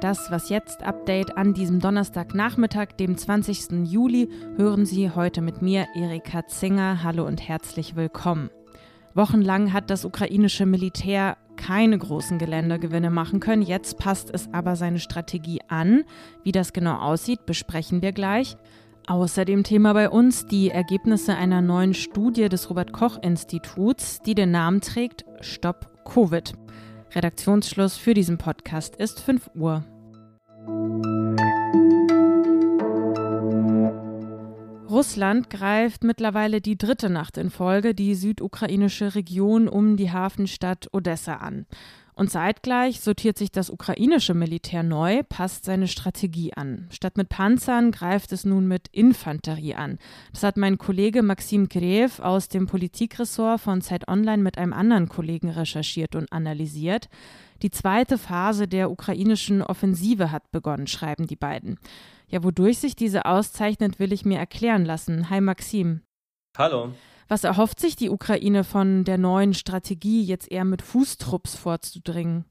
Das Was jetzt Update an diesem Donnerstagnachmittag, dem 20. Juli, hören Sie heute mit mir, Erika Zinger. Hallo und herzlich willkommen. Wochenlang hat das ukrainische Militär keine großen Geländegewinne machen können. Jetzt passt es aber seine Strategie an. Wie das genau aussieht, besprechen wir gleich. Außerdem Thema bei uns die Ergebnisse einer neuen Studie des Robert Koch Instituts, die den Namen trägt Stopp Covid. Redaktionsschluss für diesen Podcast ist 5 Uhr. Russland greift mittlerweile die dritte Nacht in Folge die südukrainische Region um die Hafenstadt Odessa an. Und zeitgleich sortiert sich das ukrainische Militär neu, passt seine Strategie an. Statt mit Panzern greift es nun mit Infanterie an. Das hat mein Kollege Maxim Grev aus dem Politikressort von Zeit Online mit einem anderen Kollegen recherchiert und analysiert. Die zweite Phase der ukrainischen Offensive hat begonnen, schreiben die beiden. Ja, wodurch sich diese auszeichnet, will ich mir erklären lassen. Hi Maxim. Hallo. Was erhofft sich die Ukraine von der neuen Strategie, jetzt eher mit Fußtrupps vorzudringen?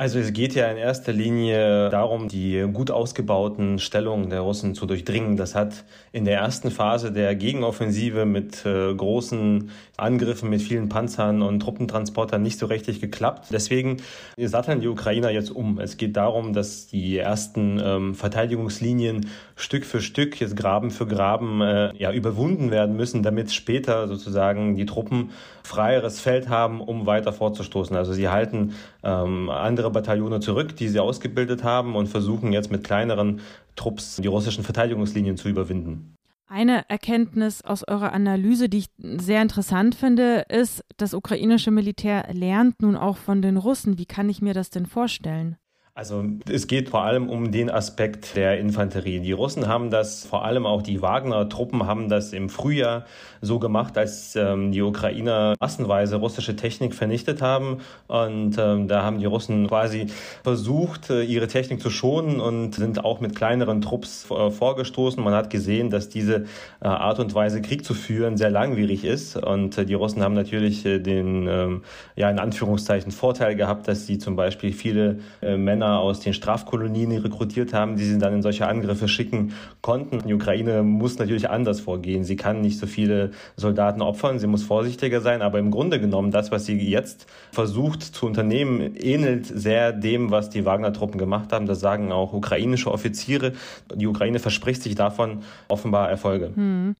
Also es geht ja in erster Linie darum, die gut ausgebauten Stellungen der Russen zu durchdringen. Das hat in der ersten Phase der Gegenoffensive mit äh, großen Angriffen, mit vielen Panzern und Truppentransportern nicht so richtig geklappt. Deswegen satteln die Ukrainer jetzt um. Es geht darum, dass die ersten ähm, Verteidigungslinien Stück für Stück, jetzt Graben für Graben, äh, ja, überwunden werden müssen, damit später sozusagen die Truppen freieres Feld haben, um weiter vorzustoßen. Also sie halten ähm, andere Bataillone zurück, die sie ausgebildet haben und versuchen jetzt mit kleineren Trupps die russischen Verteidigungslinien zu überwinden. Eine Erkenntnis aus eurer Analyse, die ich sehr interessant finde, ist, das ukrainische Militär lernt nun auch von den Russen. Wie kann ich mir das denn vorstellen? Also es geht vor allem um den Aspekt der Infanterie. Die Russen haben das, vor allem auch die Wagner-Truppen haben das im Frühjahr so gemacht, als ähm, die Ukrainer massenweise russische Technik vernichtet haben. Und ähm, da haben die Russen quasi versucht, äh, ihre Technik zu schonen und sind auch mit kleineren Trupps äh, vorgestoßen. Man hat gesehen, dass diese äh, Art und Weise, Krieg zu führen, sehr langwierig ist. Und äh, die Russen haben natürlich äh, den, ähm, ja, in Anführungszeichen Vorteil gehabt, dass sie zum Beispiel viele Männer Männer aus den Strafkolonien rekrutiert haben, die sie dann in solche Angriffe schicken konnten. Die Ukraine muss natürlich anders vorgehen. Sie kann nicht so viele Soldaten opfern, sie muss vorsichtiger sein, aber im Grunde genommen, das, was sie jetzt versucht zu unternehmen, ähnelt sehr dem, was die Wagner-Truppen gemacht haben. Das sagen auch ukrainische Offiziere. Die Ukraine verspricht sich davon offenbar Erfolge. Hm.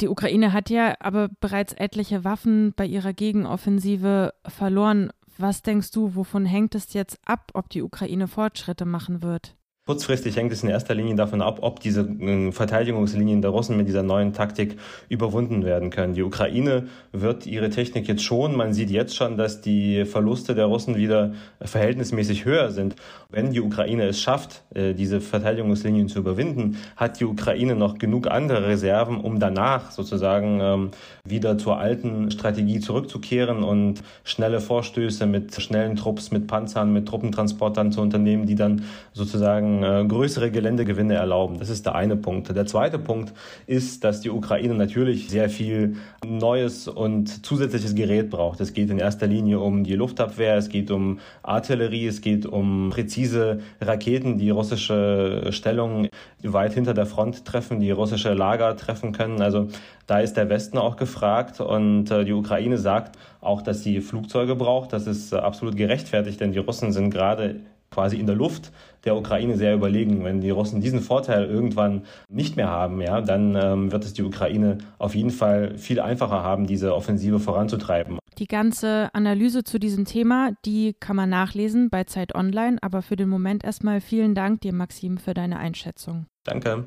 Die Ukraine hat ja aber bereits etliche Waffen bei ihrer Gegenoffensive verloren. Was denkst du, wovon hängt es jetzt ab, ob die Ukraine Fortschritte machen wird? Kurzfristig hängt es in erster Linie davon ab, ob diese äh, Verteidigungslinien der Russen mit dieser neuen Taktik überwunden werden können. Die Ukraine wird ihre Technik jetzt schon. Man sieht jetzt schon, dass die Verluste der Russen wieder verhältnismäßig höher sind. Wenn die Ukraine es schafft, äh, diese Verteidigungslinien zu überwinden, hat die Ukraine noch genug andere Reserven, um danach sozusagen ähm, wieder zur alten Strategie zurückzukehren und schnelle Vorstöße mit schnellen Trupps, mit Panzern, mit Truppentransportern zu unternehmen, die dann sozusagen äh, größere Geländegewinne erlauben. Das ist der eine Punkt. Der zweite Punkt ist, dass die Ukraine natürlich sehr viel neues und zusätzliches Gerät braucht. Es geht in erster Linie um die Luftabwehr, es geht um Artillerie, es geht um präzise Raketen, die russische Stellungen weit hinter der Front treffen, die russische Lager treffen können. Also da ist der Westen auch gefragt und äh, die Ukraine sagt auch, dass sie Flugzeuge braucht. Das ist absolut gerechtfertigt, denn die Russen sind gerade quasi in der Luft der Ukraine sehr überlegen. Wenn die Russen diesen Vorteil irgendwann nicht mehr haben, ja, dann ähm, wird es die Ukraine auf jeden Fall viel einfacher haben, diese Offensive voranzutreiben. Die ganze Analyse zu diesem Thema, die kann man nachlesen bei Zeit Online. Aber für den Moment erstmal vielen Dank dir, Maxim, für deine Einschätzung. Danke.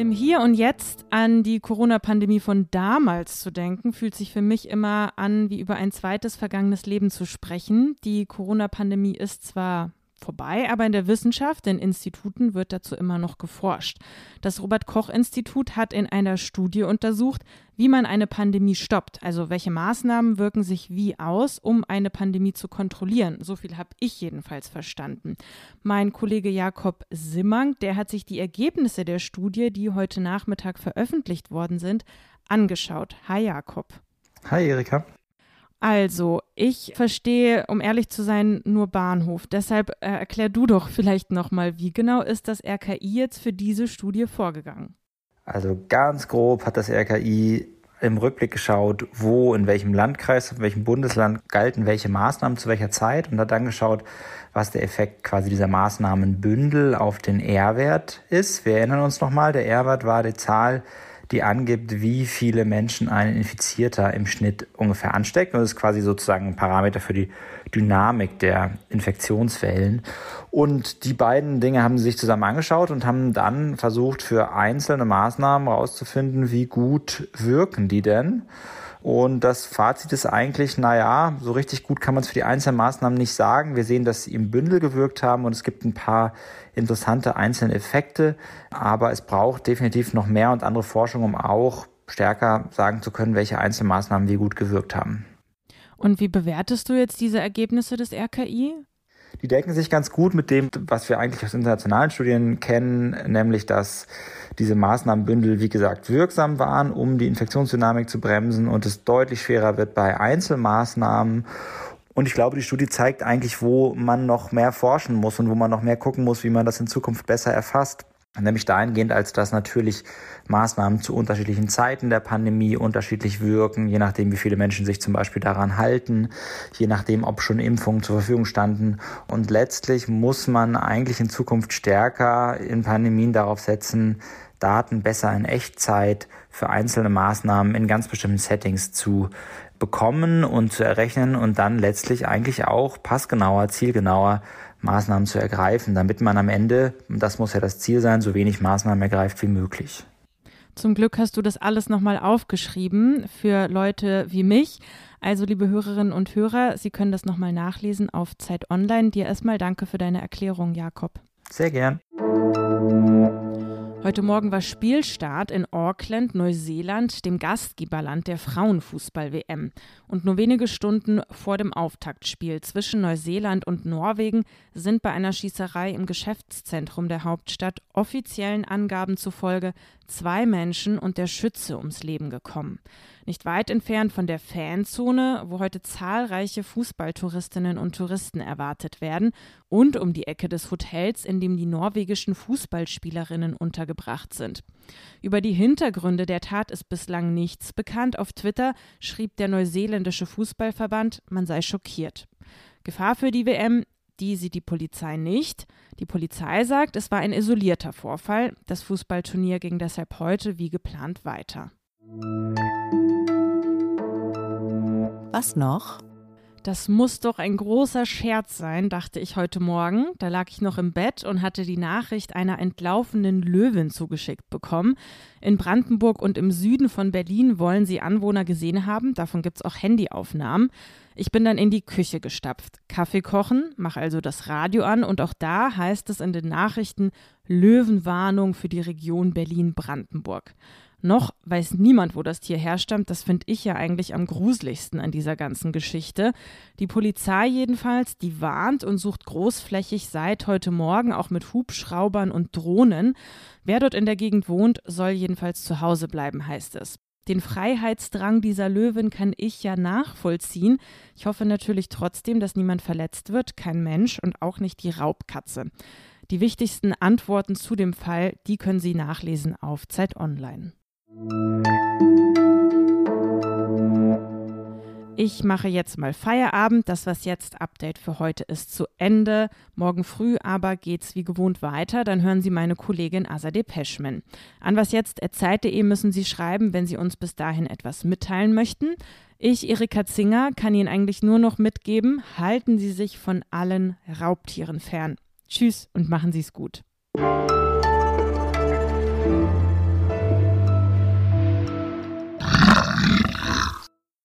Im Hier und Jetzt an die Corona-Pandemie von damals zu denken, fühlt sich für mich immer an, wie über ein zweites vergangenes Leben zu sprechen. Die Corona-Pandemie ist zwar vorbei, aber in der Wissenschaft, in Instituten wird dazu immer noch geforscht. Das Robert Koch Institut hat in einer Studie untersucht, wie man eine Pandemie stoppt, also welche Maßnahmen wirken sich wie aus, um eine Pandemie zu kontrollieren. So viel habe ich jedenfalls verstanden. Mein Kollege Jakob Simmang, der hat sich die Ergebnisse der Studie, die heute Nachmittag veröffentlicht worden sind, angeschaut. Hi Jakob. Hi Erika. Also, ich verstehe, um ehrlich zu sein, nur Bahnhof. Deshalb äh, erklär du doch vielleicht nochmal, wie genau ist das RKI jetzt für diese Studie vorgegangen? Also ganz grob hat das RKI im Rückblick geschaut, wo, in welchem Landkreis, in welchem Bundesland galten welche Maßnahmen zu welcher Zeit und hat dann geschaut, was der Effekt quasi dieser Maßnahmenbündel auf den R-Wert ist. Wir erinnern uns nochmal, der R-Wert war die Zahl, die angibt, wie viele Menschen ein Infizierter im Schnitt ungefähr ansteckt. Und das ist quasi sozusagen ein Parameter für die Dynamik der Infektionswellen. Und die beiden Dinge haben sie sich zusammen angeschaut und haben dann versucht, für einzelne Maßnahmen herauszufinden, wie gut wirken die denn. Und das Fazit ist eigentlich, naja, so richtig gut kann man es für die einzelnen Maßnahmen nicht sagen. Wir sehen, dass sie im Bündel gewirkt haben und es gibt ein paar interessante einzelne Effekte, aber es braucht definitiv noch mehr und andere Forschung, um auch stärker sagen zu können, welche einzelnen Maßnahmen wie gut gewirkt haben. Und wie bewertest du jetzt diese Ergebnisse des RKI? Die decken sich ganz gut mit dem, was wir eigentlich aus internationalen Studien kennen, nämlich dass diese Maßnahmenbündel, wie gesagt, wirksam waren, um die Infektionsdynamik zu bremsen und es deutlich schwerer wird bei Einzelmaßnahmen. Und ich glaube, die Studie zeigt eigentlich, wo man noch mehr forschen muss und wo man noch mehr gucken muss, wie man das in Zukunft besser erfasst. Nämlich dahingehend, als dass natürlich Maßnahmen zu unterschiedlichen Zeiten der Pandemie unterschiedlich wirken, je nachdem, wie viele Menschen sich zum Beispiel daran halten, je nachdem, ob schon Impfungen zur Verfügung standen. Und letztlich muss man eigentlich in Zukunft stärker in Pandemien darauf setzen, Daten besser in Echtzeit für einzelne Maßnahmen in ganz bestimmten Settings zu bekommen und zu errechnen und dann letztlich eigentlich auch passgenauer, zielgenauer Maßnahmen zu ergreifen, damit man am Ende, und das muss ja das Ziel sein, so wenig Maßnahmen ergreift wie möglich. Zum Glück hast du das alles nochmal aufgeschrieben für Leute wie mich. Also, liebe Hörerinnen und Hörer, Sie können das nochmal nachlesen auf Zeit Online. Dir erstmal danke für deine Erklärung, Jakob. Sehr gern. Heute Morgen war Spielstart in Auckland, Neuseeland, dem Gastgeberland der Frauenfußball-WM. Und nur wenige Stunden vor dem Auftaktspiel zwischen Neuseeland und Norwegen sind bei einer Schießerei im Geschäftszentrum der Hauptstadt offiziellen Angaben zufolge zwei Menschen und der Schütze ums Leben gekommen. Nicht weit entfernt von der Fanzone, wo heute zahlreiche Fußballtouristinnen und Touristen erwartet werden, und um die Ecke des Hotels, in dem die norwegischen Fußballspielerinnen untergebracht sind. Über die Hintergründe der Tat ist bislang nichts bekannt. Auf Twitter schrieb der neuseeländische Fußballverband, man sei schockiert. Gefahr für die WM, die sieht die Polizei nicht. Die Polizei sagt, es war ein isolierter Vorfall. Das Fußballturnier ging deshalb heute wie geplant weiter. Was noch? Das muss doch ein großer Scherz sein, dachte ich heute Morgen. Da lag ich noch im Bett und hatte die Nachricht einer entlaufenen Löwin zugeschickt bekommen. In Brandenburg und im Süden von Berlin wollen sie Anwohner gesehen haben. Davon gibt es auch Handyaufnahmen. Ich bin dann in die Küche gestapft, Kaffee kochen, mache also das Radio an und auch da heißt es in den Nachrichten Löwenwarnung für die Region Berlin-Brandenburg. Noch weiß niemand, wo das Tier herstammt. Das finde ich ja eigentlich am gruseligsten an dieser ganzen Geschichte. Die Polizei jedenfalls, die warnt und sucht großflächig seit heute Morgen auch mit Hubschraubern und Drohnen. Wer dort in der Gegend wohnt, soll jedenfalls zu Hause bleiben, heißt es. Den Freiheitsdrang dieser Löwin kann ich ja nachvollziehen. Ich hoffe natürlich trotzdem, dass niemand verletzt wird, kein Mensch und auch nicht die Raubkatze. Die wichtigsten Antworten zu dem Fall, die können Sie nachlesen auf Zeit Online. Ich mache jetzt mal Feierabend. Das was jetzt Update für heute ist zu Ende. Morgen früh aber geht's wie gewohnt weiter. Dann hören Sie meine Kollegin Azadeh Peschman. An was jetzt zeit.de müssen Sie schreiben, wenn Sie uns bis dahin etwas mitteilen möchten. Ich, Erika Zinger, kann Ihnen eigentlich nur noch mitgeben, halten Sie sich von allen Raubtieren fern. Tschüss und machen Sie es gut.